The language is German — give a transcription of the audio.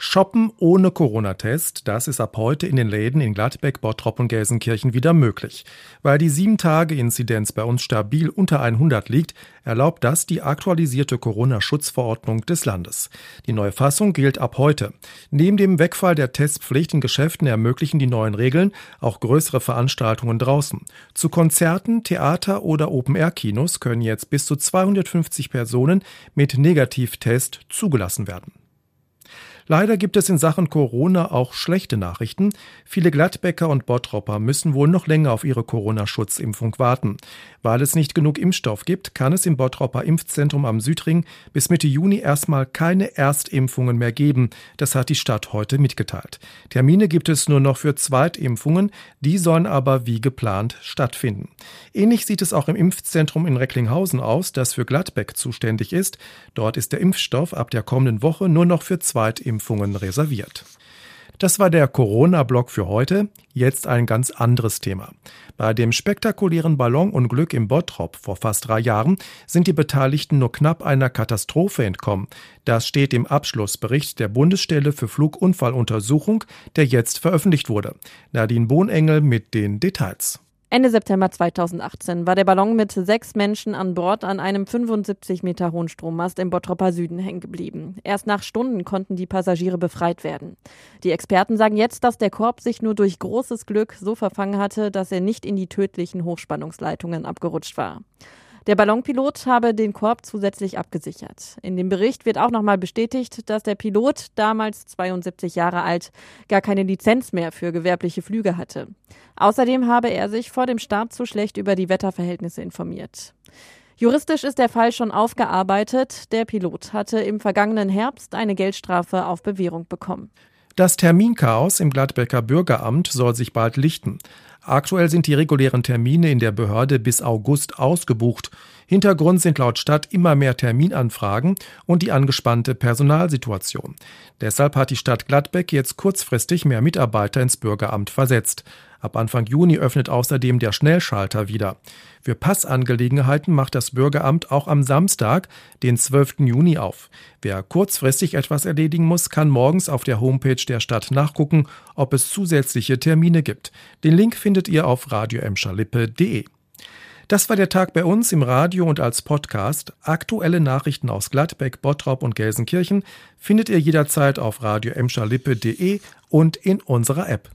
Shoppen ohne Corona-Test, das ist ab heute in den Läden in Gladbeck, Bottrop und Gelsenkirchen wieder möglich. Weil die 7-Tage-Inzidenz bei uns stabil unter 100 liegt, erlaubt das die aktualisierte Corona-Schutzverordnung des Landes. Die neue Fassung gilt ab heute. Neben dem Wegfall der Testpflicht in Geschäften ermöglichen die neuen Regeln auch größere Veranstaltungen draußen. Zu Konzerten, Theater oder Open-Air-Kinos können jetzt bis zu 250 Personen mit Negativtest zugelassen werden. Leider gibt es in Sachen Corona auch schlechte Nachrichten. Viele Gladbäcker und Bottropper müssen wohl noch länger auf ihre Corona-Schutzimpfung warten. Weil es nicht genug Impfstoff gibt, kann es im Bottropper Impfzentrum am Südring bis Mitte Juni erstmal keine Erstimpfungen mehr geben. Das hat die Stadt heute mitgeteilt. Termine gibt es nur noch für Zweitimpfungen. Die sollen aber wie geplant stattfinden. Ähnlich sieht es auch im Impfzentrum in Recklinghausen aus, das für Gladbeck zuständig ist. Dort ist der Impfstoff ab der kommenden Woche nur noch für Zweitimpfungen Impfungen reserviert. Das war der Corona-Blog für heute. Jetzt ein ganz anderes Thema. Bei dem spektakulären Ballonunglück im Bottrop vor fast drei Jahren sind die Beteiligten nur knapp einer Katastrophe entkommen. Das steht im Abschlussbericht der Bundesstelle für Flugunfalluntersuchung, der jetzt veröffentlicht wurde. Nadine Bohnengel mit den Details. Ende September 2018 war der Ballon mit sechs Menschen an Bord an einem 75 Meter hohen Strommast im Bottropper Süden hängen geblieben. Erst nach Stunden konnten die Passagiere befreit werden. Die Experten sagen jetzt, dass der Korb sich nur durch großes Glück so verfangen hatte, dass er nicht in die tödlichen Hochspannungsleitungen abgerutscht war. Der Ballonpilot habe den Korb zusätzlich abgesichert. In dem Bericht wird auch nochmal bestätigt, dass der Pilot, damals 72 Jahre alt, gar keine Lizenz mehr für gewerbliche Flüge hatte. Außerdem habe er sich vor dem Start zu schlecht über die Wetterverhältnisse informiert. Juristisch ist der Fall schon aufgearbeitet. Der Pilot hatte im vergangenen Herbst eine Geldstrafe auf Bewährung bekommen. Das Terminchaos im Gladbecker Bürgeramt soll sich bald lichten. Aktuell sind die regulären Termine in der Behörde bis August ausgebucht. Hintergrund sind laut Stadt immer mehr Terminanfragen und die angespannte Personalsituation. Deshalb hat die Stadt Gladbeck jetzt kurzfristig mehr Mitarbeiter ins Bürgeramt versetzt. Ab Anfang Juni öffnet außerdem der Schnellschalter wieder. Für Passangelegenheiten macht das Bürgeramt auch am Samstag, den 12. Juni auf. Wer kurzfristig etwas erledigen muss, kann morgens auf der Homepage der Stadt nachgucken, ob es zusätzliche Termine gibt. Den Link findet ihr auf radioemscherlippe.de. Das war der Tag bei uns im Radio und als Podcast. Aktuelle Nachrichten aus Gladbeck, Bottrop und Gelsenkirchen findet ihr jederzeit auf radioemscherlippe.de und in unserer App.